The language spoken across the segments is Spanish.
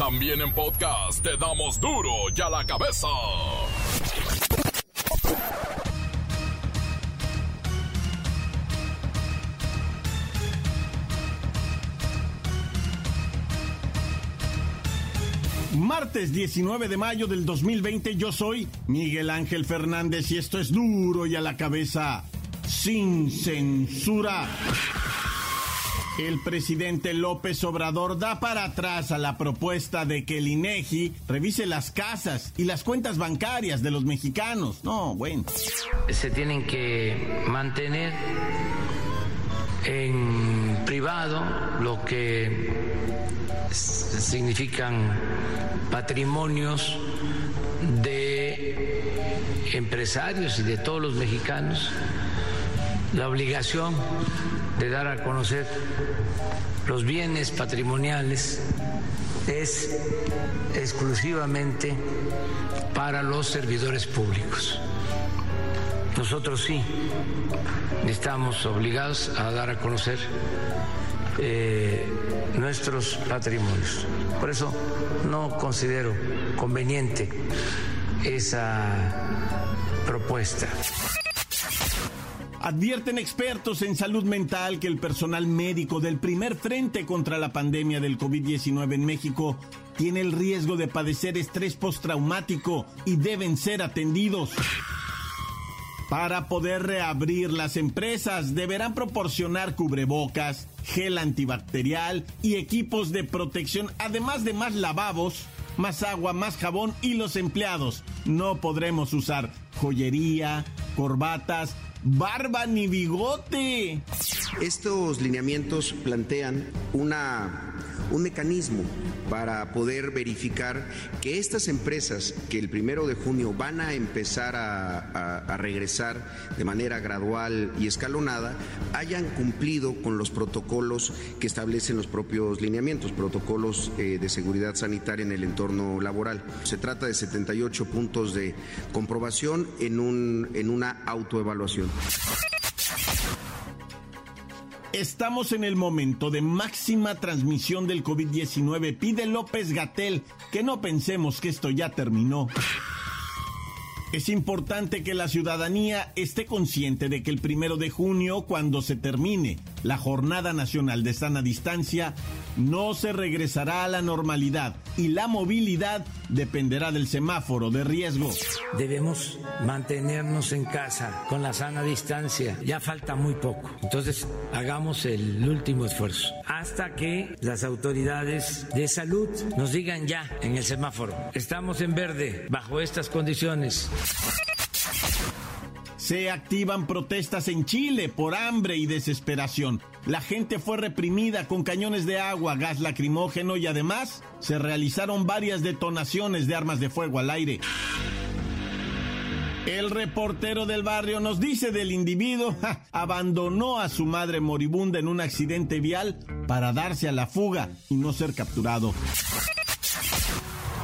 También en podcast te damos duro y a la cabeza. Martes 19 de mayo del 2020 yo soy Miguel Ángel Fernández y esto es duro y a la cabeza sin censura. El presidente López Obrador da para atrás a la propuesta de que el INEGI revise las casas y las cuentas bancarias de los mexicanos. No, bueno. Se tienen que mantener en privado lo que significan patrimonios de empresarios y de todos los mexicanos, la obligación de dar a conocer los bienes patrimoniales es exclusivamente para los servidores públicos. Nosotros sí estamos obligados a dar a conocer eh, nuestros patrimonios. Por eso no considero conveniente esa propuesta. Advierten expertos en salud mental que el personal médico del primer frente contra la pandemia del COVID-19 en México tiene el riesgo de padecer estrés postraumático y deben ser atendidos. Para poder reabrir las empresas deberán proporcionar cubrebocas, gel antibacterial y equipos de protección, además de más lavabos, más agua, más jabón y los empleados no podremos usar joyería, corbatas, barba ni bigote. Estos lineamientos plantean una, un mecanismo para poder verificar que estas empresas que el primero de junio van a empezar a, regresar de manera gradual y escalonada hayan cumplido con los protocolos que establecen los propios lineamientos, protocolos eh, de seguridad sanitaria en el entorno laboral. Se trata de 78 puntos de comprobación en, un, en una autoevaluación. Estamos en el momento de máxima transmisión del COVID-19. Pide López Gatel que no pensemos que esto ya terminó. Es importante que la ciudadanía esté consciente de que el primero de junio, cuando se termine la Jornada Nacional de Sana Distancia, no se regresará a la normalidad y la movilidad dependerá del semáforo de riesgo. Debemos mantenernos en casa con la sana distancia. Ya falta muy poco. Entonces, hagamos el último esfuerzo hasta que las autoridades de salud nos digan ya en el semáforo. Estamos en verde bajo estas condiciones. Se activan protestas en Chile por hambre y desesperación. La gente fue reprimida con cañones de agua, gas lacrimógeno y además se realizaron varias detonaciones de armas de fuego al aire. El reportero del barrio nos dice del individuo, abandonó a su madre moribunda en un accidente vial para darse a la fuga y no ser capturado.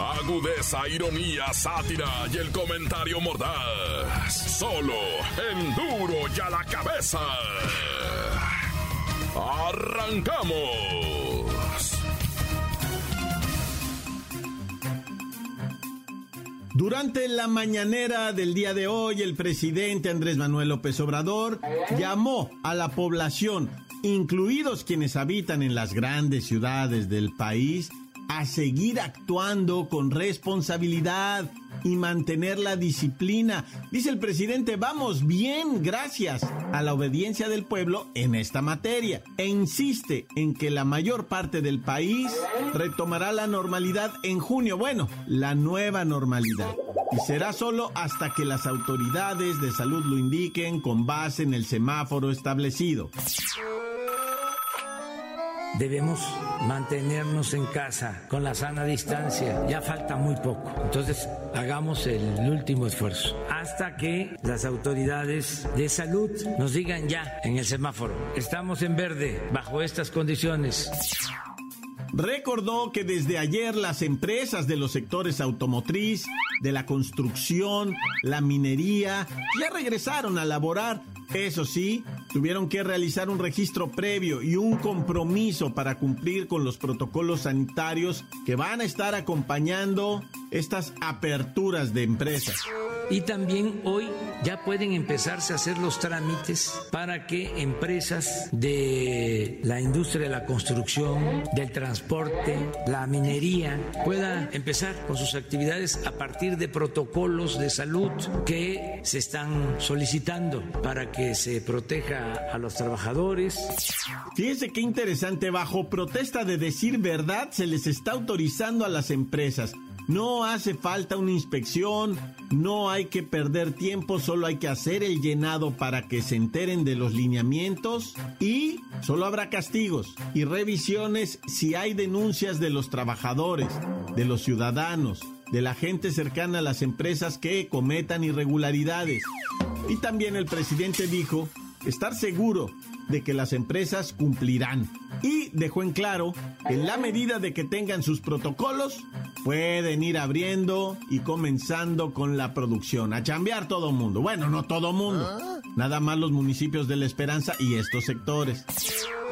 Agudeza, ironía, sátira y el comentario mordaz. Solo en duro y a la cabeza. ¡Arrancamos! Durante la mañanera del día de hoy, el presidente Andrés Manuel López Obrador llamó a la población, incluidos quienes habitan en las grandes ciudades del país, a seguir actuando con responsabilidad y mantener la disciplina. Dice el presidente, vamos bien gracias a la obediencia del pueblo en esta materia. E insiste en que la mayor parte del país retomará la normalidad en junio. Bueno, la nueva normalidad. Y será solo hasta que las autoridades de salud lo indiquen con base en el semáforo establecido. Debemos mantenernos en casa con la sana distancia. Ya falta muy poco. Entonces, hagamos el último esfuerzo hasta que las autoridades de salud nos digan ya en el semáforo, estamos en verde bajo estas condiciones. Recordó que desde ayer las empresas de los sectores automotriz, de la construcción, la minería, ya regresaron a laborar eso sí, tuvieron que realizar un registro previo y un compromiso para cumplir con los protocolos sanitarios que van a estar acompañando estas aperturas de empresas. Y también hoy ya pueden empezarse a hacer los trámites para que empresas de la industria de la construcción, del transporte, la minería, puedan empezar con sus actividades a partir de protocolos de salud que se están solicitando para que se proteja a los trabajadores. Fíjense qué interesante, bajo protesta de decir verdad, se les está autorizando a las empresas no hace falta una inspección, no hay que perder tiempo, solo hay que hacer el llenado para que se enteren de los lineamientos y solo habrá castigos y revisiones si hay denuncias de los trabajadores, de los ciudadanos, de la gente cercana a las empresas que cometan irregularidades. Y también el presidente dijo estar seguro de que las empresas cumplirán y dejó en claro que en la medida de que tengan sus protocolos, pueden ir abriendo y comenzando con la producción, a chambear todo mundo. Bueno, no todo mundo, ah. nada más los municipios de La Esperanza y estos sectores.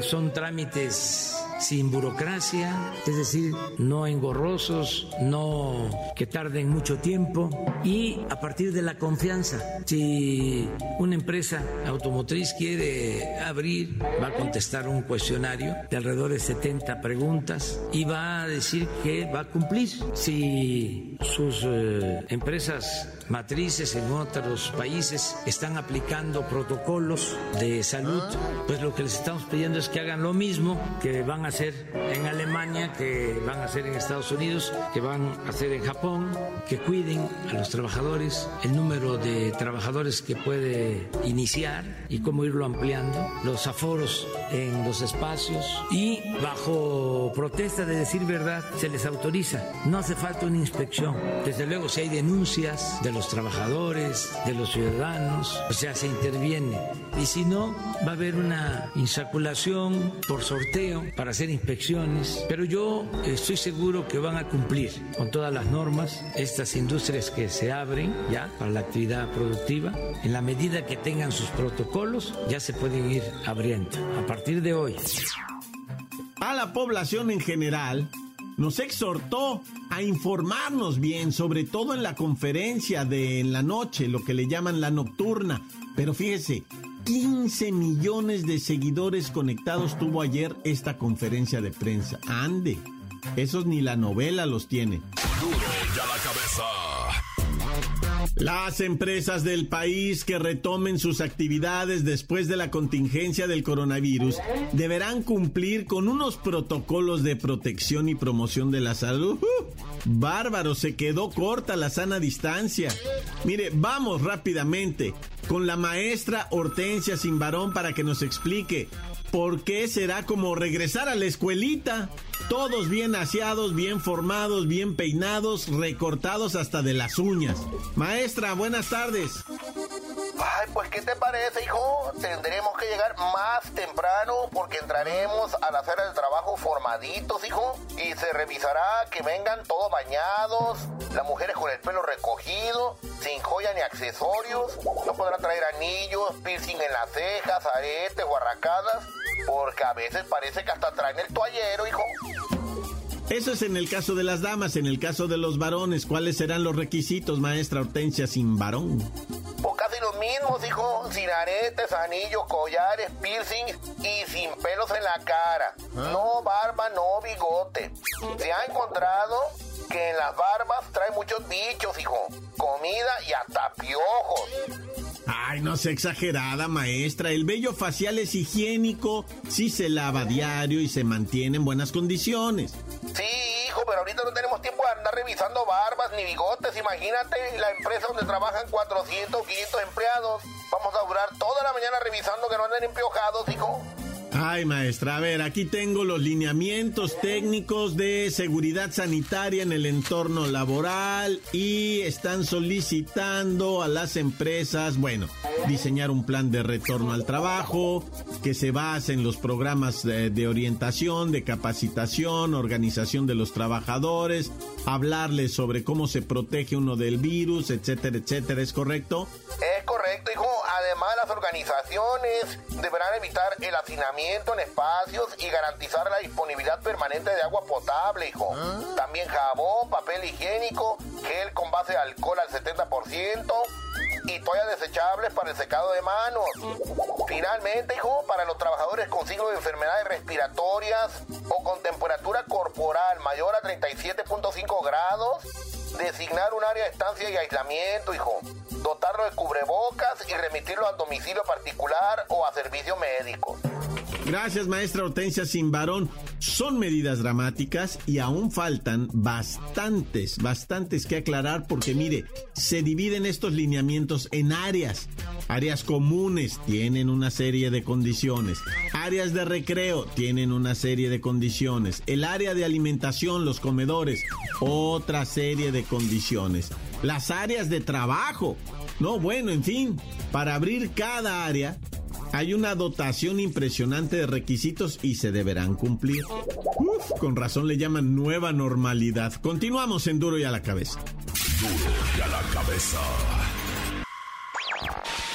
Son trámites sin burocracia, es decir, no engorrosos, no que tarden mucho tiempo y a partir de la confianza. Si una empresa automotriz quiere abrir, va a contestar un cuestionario de alrededor de 70 preguntas y va a decir que va a cumplir. Si sus eh, empresas matrices en otros países están aplicando protocolos de salud, pues lo que les estamos pidiendo es que hagan lo mismo que van a hacer en Alemania, que van a hacer en Estados Unidos, que van a hacer en Japón, que cuiden a los trabajadores, el número de trabajadores que puede iniciar y cómo irlo ampliando, los aforos en los espacios y bajo protesta de decir verdad se les autoriza. No hace falta una inspección. Desde luego si hay denuncias de los trabajadores, de los ciudadanos, o sea, se interviene. Y si no, va a haber una insaculación por sorteo para hacer inspecciones, pero yo estoy seguro que van a cumplir con todas las normas estas industrias que se abren ya para la actividad productiva. En la medida que tengan sus protocolos, ya se pueden ir abriendo a partir de hoy. A la población en general, nos exhortó a informarnos bien, sobre todo en la conferencia de en la noche, lo que le llaman la nocturna. Pero fíjese, 15 millones de seguidores conectados tuvo ayer esta conferencia de prensa. Ande, esos ni la novela los tiene. Las empresas del país que retomen sus actividades después de la contingencia del coronavirus deberán cumplir con unos protocolos de protección y promoción de la salud. ¡Uh! bárbaro, se quedó corta la sana distancia. Mire, vamos rápidamente con la maestra Hortensia Simbarón para que nos explique por qué será como regresar a la escuelita. Todos bien aseados, bien formados, bien peinados, recortados hasta de las uñas. Maestra, buenas tardes. Ay, pues ¿qué te parece, hijo? Tendremos que llegar más temprano porque entraremos a la hacer el trabajo formaditos, hijo. Y se revisará que vengan todos bañados, las mujeres con el pelo recogido, accesorios. No podrán traer anillos, piercing en las cejas, aretes o arracadas, porque a veces parece que hasta traen el toallero, hijo. Eso es en el caso de las damas, en el caso de los varones, ¿cuáles serán los requisitos, maestra Hortensia, sin varón? Pues casi los mismos, hijo, sin aretes, anillos, collares, piercings y sin pelos en la cara. ¿Ah? No barba, no bigote. Se ha encontrado que en las barbas trae muchos bichos, hijo. Comida y hasta piojos. Ay, no sea exagerada, maestra. El vello facial es higiénico, sí se lava diario y se mantiene en buenas condiciones. Sí, hijo, pero ahorita no tenemos tiempo de andar revisando barbas ni bigotes. Imagínate la empresa donde trabajan 400 o 500 empleados. Vamos a durar toda la mañana revisando que no anden empiojados, hijo. Ay, maestra, a ver, aquí tengo los lineamientos técnicos de seguridad sanitaria en el entorno laboral y están solicitando a las empresas, bueno, diseñar un plan de retorno al trabajo que se base en los programas de, de orientación, de capacitación, organización de los trabajadores, hablarles sobre cómo se protege uno del virus, etcétera, etcétera, ¿es correcto? Es correcto, hijo. Además, las organizaciones deberán evitar el hacinamiento en espacios y garantizar la disponibilidad permanente de agua potable, hijo. También jabón, papel higiénico, gel con base de alcohol al 70% y toallas desechables para el secado de manos. Finalmente, hijo, para los trabajadores con signos de enfermedades respiratorias o con temperatura corporal mayor a 37.5 grados, designar un área de estancia y aislamiento, hijo. Dotarlo de cubrebocas y remitirlo al domicilio particular o a servicio médico. Gracias, maestra Hortensia Simbarón. Son medidas dramáticas y aún faltan bastantes, bastantes que aclarar porque mire, se dividen estos lineamientos en áreas. Áreas comunes tienen una serie de condiciones. Áreas de recreo tienen una serie de condiciones. El área de alimentación, los comedores, otra serie de condiciones. Las áreas de trabajo. No, bueno, en fin, para abrir cada área hay una dotación impresionante de requisitos y se deberán cumplir. Uf, con razón le llaman nueva normalidad. Continuamos en Duro y a la cabeza. Duro y a la cabeza.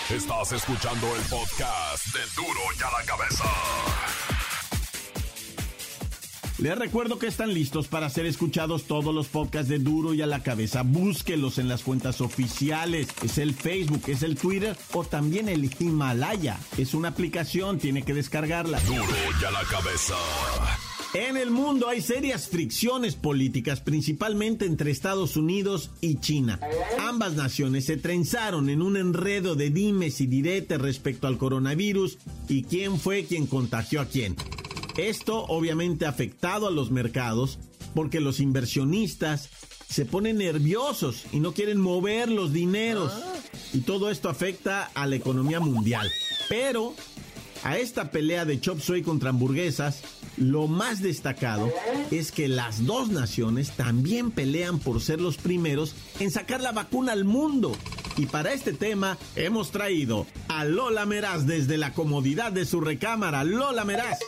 Estás escuchando el podcast de Duro y a la cabeza. Les recuerdo que están listos para ser escuchados todos los podcasts de Duro y a la cabeza. Búsquelos en las cuentas oficiales. Es el Facebook, es el Twitter o también el Himalaya. Es una aplicación, tiene que descargarla. Duro y a la cabeza. En el mundo hay serias fricciones políticas, principalmente entre Estados Unidos y China. Ambas naciones se trenzaron en un enredo de dimes y diretes respecto al coronavirus y quién fue quien contagió a quién. Esto obviamente ha afectado a los mercados porque los inversionistas se ponen nerviosos y no quieren mover los dineros. Y todo esto afecta a la economía mundial. Pero a esta pelea de chop suey contra hamburguesas, lo más destacado es que las dos naciones también pelean por ser los primeros en sacar la vacuna al mundo. Y para este tema hemos traído a Lola Meraz desde la comodidad de su recámara. Lola Meraz.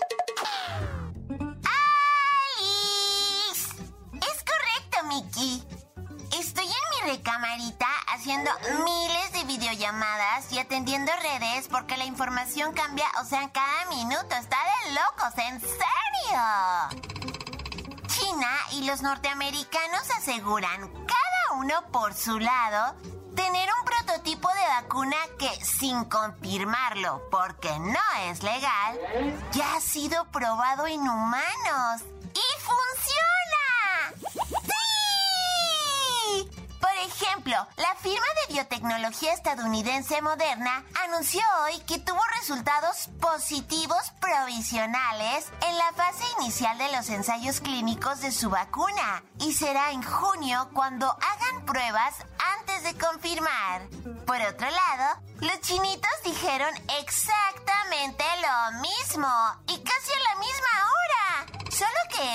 Estoy en mi recamarita haciendo miles de videollamadas y atendiendo redes porque la información cambia, o sea, cada minuto. Está de locos, en serio. China y los norteamericanos aseguran, cada uno por su lado, tener un prototipo de vacuna que, sin confirmarlo, porque no es legal, ya ha sido probado en humanos. ¡Y funciona! Ejemplo, la firma de biotecnología estadounidense Moderna anunció hoy que tuvo resultados positivos provisionales en la fase inicial de los ensayos clínicos de su vacuna y será en junio cuando hagan pruebas antes de confirmar. Por otro lado, los chinitos dijeron exactamente lo mismo y casi a la misma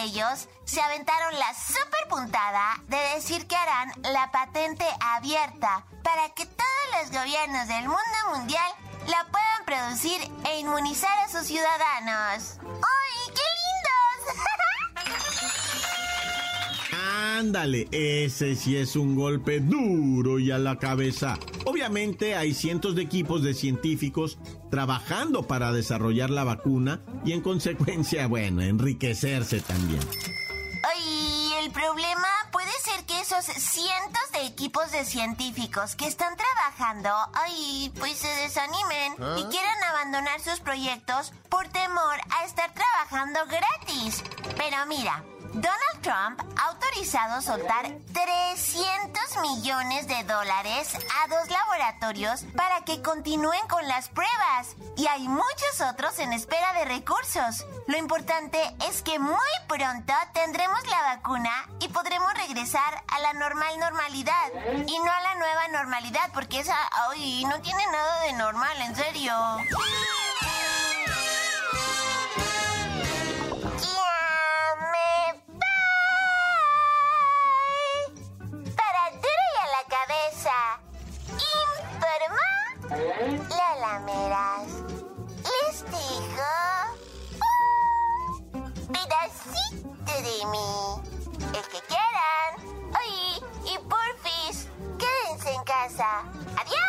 ellos se aventaron la super puntada de decir que harán la patente abierta para que todos los gobiernos del mundo mundial la puedan producir e inmunizar a sus ciudadanos. ¡Ay, qué lindos! Ándale, ese sí es un golpe duro y a la cabeza. Obviamente hay cientos de equipos de científicos trabajando para desarrollar la vacuna y en consecuencia, bueno, enriquecerse también. Ay, el problema puede ser que esos cientos de equipos de científicos que están trabajando, ay, pues se desanimen y quieran abandonar sus proyectos por temor a estar trabajando gratis. Pero mira, Donald Trump ha autorizado soltar 300 millones de dólares a dos laboratorios para que continúen con las pruebas. Y hay muchos otros en espera de recursos. Lo importante es que muy pronto tendremos la vacuna y podremos regresar a la normal normalidad. Y no a la nueva normalidad, porque esa, ay, no tiene nada de normal, en serio. Meras. Les dejo pedacito de mí. El que quieran. Oye, y porfis, quédense en casa. ¡Adiós!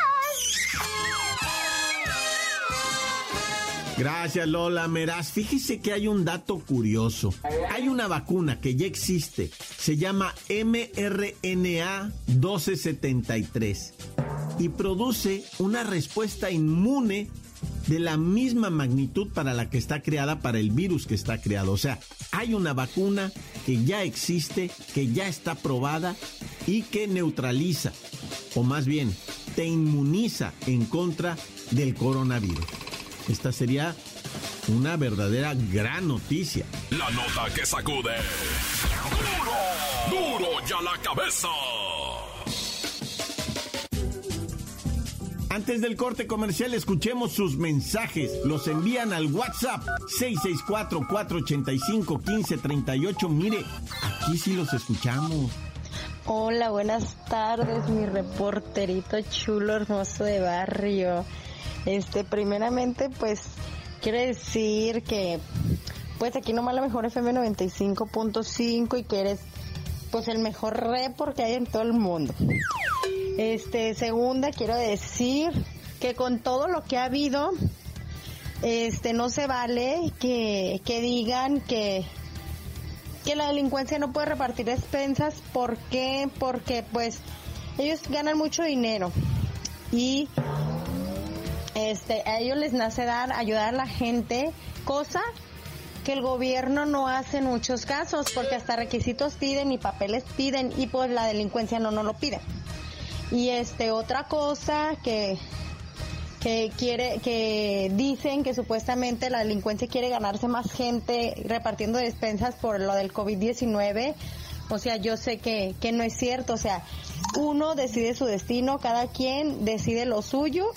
Gracias Lola Meraz. Fíjese que hay un dato curioso. Hay una vacuna que ya existe. Se llama mRNA 1273 y produce una respuesta inmune de la misma magnitud para la que está creada para el virus que está creado. O sea, hay una vacuna que ya existe, que ya está probada y que neutraliza, o más bien, te inmuniza en contra del coronavirus. Esta sería una verdadera gran noticia. La nota que sacude. ¡Duro! ¡Duro ya la cabeza! Antes del corte comercial, escuchemos sus mensajes. Los envían al WhatsApp 664-485-1538. Mire, aquí sí los escuchamos. Hola, buenas tardes, mi reporterito chulo, hermoso de barrio. Este, primeramente, pues, quiere decir que, pues aquí nomás la mejor FM 95.5 y que eres, pues, el mejor report que hay en todo el mundo. Este, segunda, quiero decir que con todo lo que ha habido, este, no se vale que, que digan que, que la delincuencia no puede repartir despensas. ¿Por qué? Porque, pues, ellos ganan mucho dinero y este, a ellos les nace dar, ayudar a la gente, cosa que el gobierno no hace en muchos casos, porque hasta requisitos piden y papeles piden y pues la delincuencia no nos lo pide. Y este, otra cosa que, que quiere, que dicen que supuestamente la delincuencia quiere ganarse más gente repartiendo despensas por lo del COVID-19. O sea, yo sé que, que no es cierto. O sea, uno decide su destino, cada quien decide lo suyo,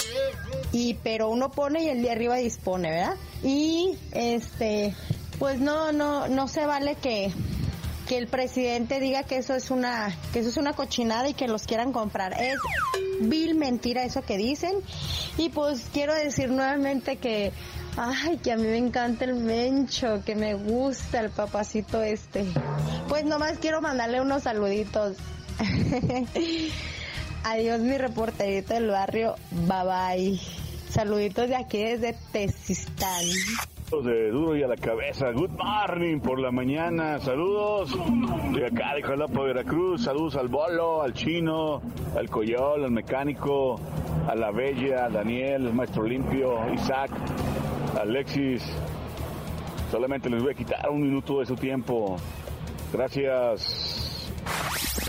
y pero uno pone y el de arriba dispone, ¿verdad? Y este, pues no, no, no se vale que, que el presidente diga que eso es una que eso es una cochinada y que los quieran comprar. Es vil mentira eso que dicen. Y pues quiero decir nuevamente que ay, que a mí me encanta el mencho, que me gusta el papacito este. Pues nomás quiero mandarle unos saluditos. Adiós mi reporterito del barrio. Bye bye. Saluditos de aquí desde Tesistán de duro y a la cabeza. Good morning por la mañana. Saludos de acá de Jalapa, Veracruz. Saludos al Bolo, al Chino, al Coyol, al Mecánico, a la Bella, a Daniel, el Maestro Limpio, Isaac, Alexis. Solamente les voy a quitar un minuto de su tiempo. Gracias.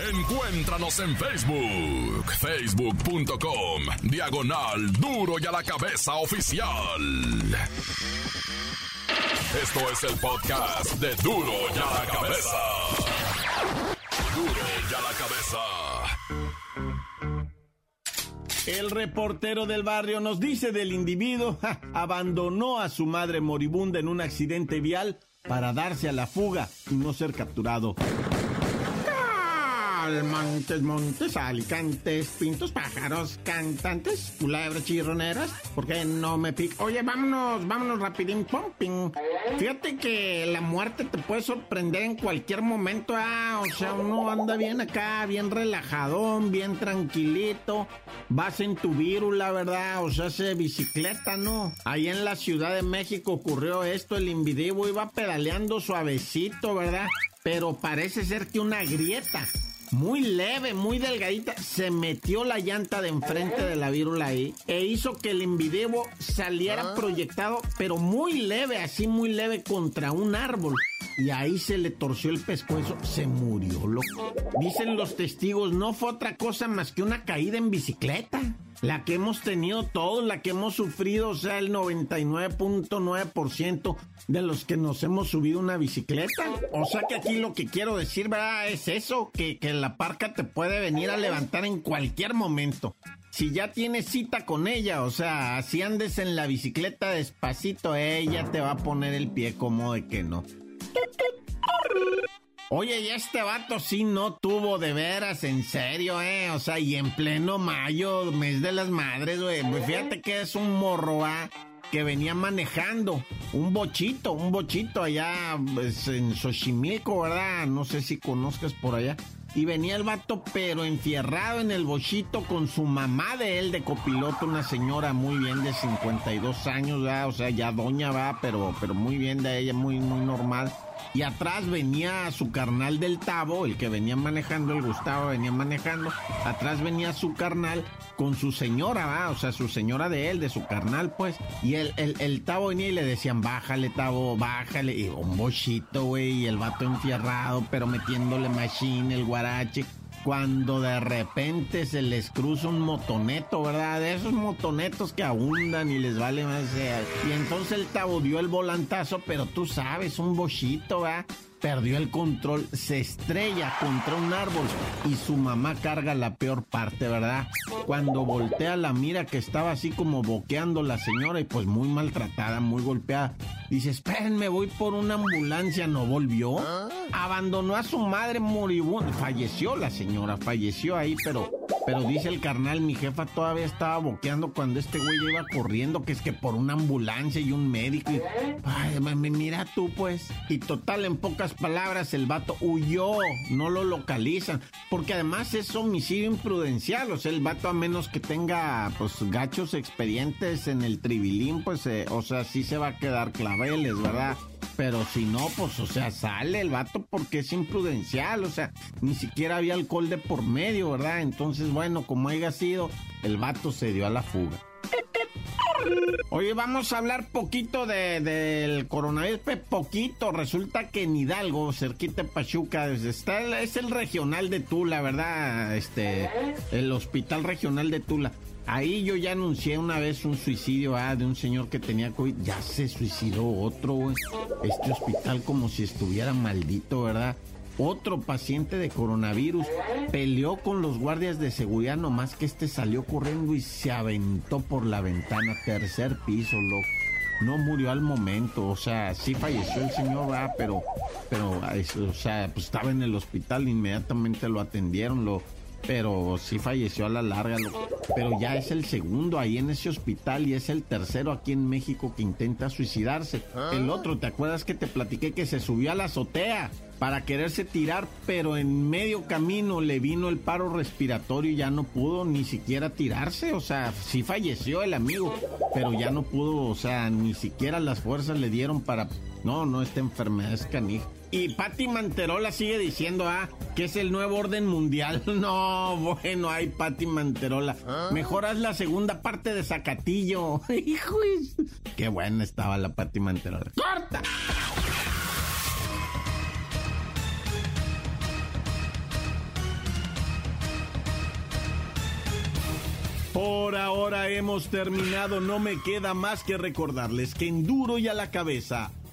Encuéntranos en Facebook, facebook.com, diagonal duro y a la cabeza oficial. Esto es el podcast de duro y a la cabeza. Duro y a la cabeza. El reportero del barrio nos dice del individuo, abandonó a su madre moribunda en un accidente vial para darse a la fuga y no ser capturado. Montes, montes, alicantes, pintos, pájaros, cantantes, culebras chirroneras. ¿Por qué no me pica? Oye, vámonos, vámonos rapidín, pumping. Fíjate que la muerte te puede sorprender en cualquier momento, ah. O sea, uno anda bien acá, bien relajadón, bien tranquilito. Vas en tu la ¿verdad? O sea, hace bicicleta, ¿no? Ahí en la Ciudad de México ocurrió esto, el individuo iba pedaleando suavecito, ¿verdad? Pero parece ser que una grieta muy leve, muy delgadita, se metió la llanta de enfrente de la vírula ahí e hizo que el invidebo saliera ah. proyectado, pero muy leve, así muy leve contra un árbol. Y ahí se le torció el pescuezo, se murió, loco. Dicen los testigos, no fue otra cosa más que una caída en bicicleta la que hemos tenido todos, la que hemos sufrido, o sea, el 99.9% de los que nos hemos subido una bicicleta. O sea que aquí lo que quiero decir, ¿verdad? Es eso, que, que la parca te puede venir a levantar en cualquier momento. Si ya tienes cita con ella, o sea, si andes en la bicicleta despacito, ella te va a poner el pie como de que no. Oye, y este vato sí no tuvo de veras, en serio, ¿eh? O sea, y en pleno mayo, mes de las madres, güey. Pues fíjate que es un morro, ¿ah? que venía manejando un bochito, un bochito allá pues, en Xochimilco, ¿verdad? No sé si conozcas por allá. Y venía el vato, pero enfierrado en el bochito con su mamá de él de copiloto, una señora muy bien de 52 años, ¿verdad? O sea, ya doña va, pero, pero muy bien de ella, muy, muy normal. Y atrás venía su carnal del Tavo, el que venía manejando, el Gustavo venía manejando. Atrás venía su carnal con su señora, ¿va? o sea, su señora de él, de su carnal, pues. Y el, el, el Tavo venía y le decían, bájale, Tavo, bájale. Y un bochito, güey, y el vato enfierrado, pero metiéndole machine, el guarache cuando de repente se les cruza un motoneto, ¿verdad? De esos motonetos que abundan y les vale más. y entonces el tabo dio el volantazo, pero tú sabes, un bochito, ¿verdad? Perdió el control, se estrella contra un árbol y su mamá carga la peor parte, ¿verdad? Cuando voltea la mira que estaba así como boqueando la señora y pues muy maltratada, muy golpeada. Dice, espérenme, voy por una ambulancia. No volvió. Abandonó a su madre moribunda. Falleció la señora, falleció ahí, pero pero dice el carnal, mi jefa todavía estaba boqueando cuando este güey iba corriendo, que es que por una ambulancia y un médico. Y, ay, mira tú, pues. Y total, en pocas palabras, el vato huyó, no lo localizan. Porque además es homicidio imprudencial. O sea, el vato, a menos que tenga, pues, gachos expedientes en el tribilín, pues, eh, o sea, sí se va a quedar claveles, ¿verdad? Pero si no, pues, o sea, sale el vato porque es imprudencial, o sea, ni siquiera había alcohol de por medio, ¿verdad? Entonces, bueno, como haya sido, el vato se dio a la fuga. Oye, vamos a hablar poquito de, del coronavirus, poquito. Resulta que en Hidalgo, cerquita Pachuca, está, es el regional de Tula, ¿verdad? Este, el hospital regional de Tula. Ahí yo ya anuncié una vez un suicidio ah, de un señor que tenía COVID. Ya se suicidó otro. Este hospital como si estuviera maldito, ¿verdad? Otro paciente de coronavirus peleó con los guardias de seguridad, nomás que este salió corriendo y se aventó por la ventana, tercer piso, loco. No murió al momento, o sea, sí falleció el señor, ¿verdad? pero, pero, o sea, pues estaba en el hospital, inmediatamente lo atendieron, lo, pero sí falleció a la larga. Pero ya es el segundo ahí en ese hospital y es el tercero aquí en México que intenta suicidarse. El otro, ¿te acuerdas que te platiqué que se subió a la azotea? para quererse tirar, pero en medio camino le vino el paro respiratorio y ya no pudo ni siquiera tirarse, o sea, sí falleció el amigo, pero ya no pudo, o sea, ni siquiera las fuerzas le dieron para... No, no, esta enfermedad es canija. Y Patti Manterola sigue diciendo, ah, que es el nuevo orden mundial. No, bueno, hay Patti Manterola. ¿Ah? Mejor haz la segunda parte de Zacatillo. Hijo, qué buena estaba la Patti Manterola. ¡Corta! Por ahora hemos terminado, no me queda más que recordarles que en duro y a la cabeza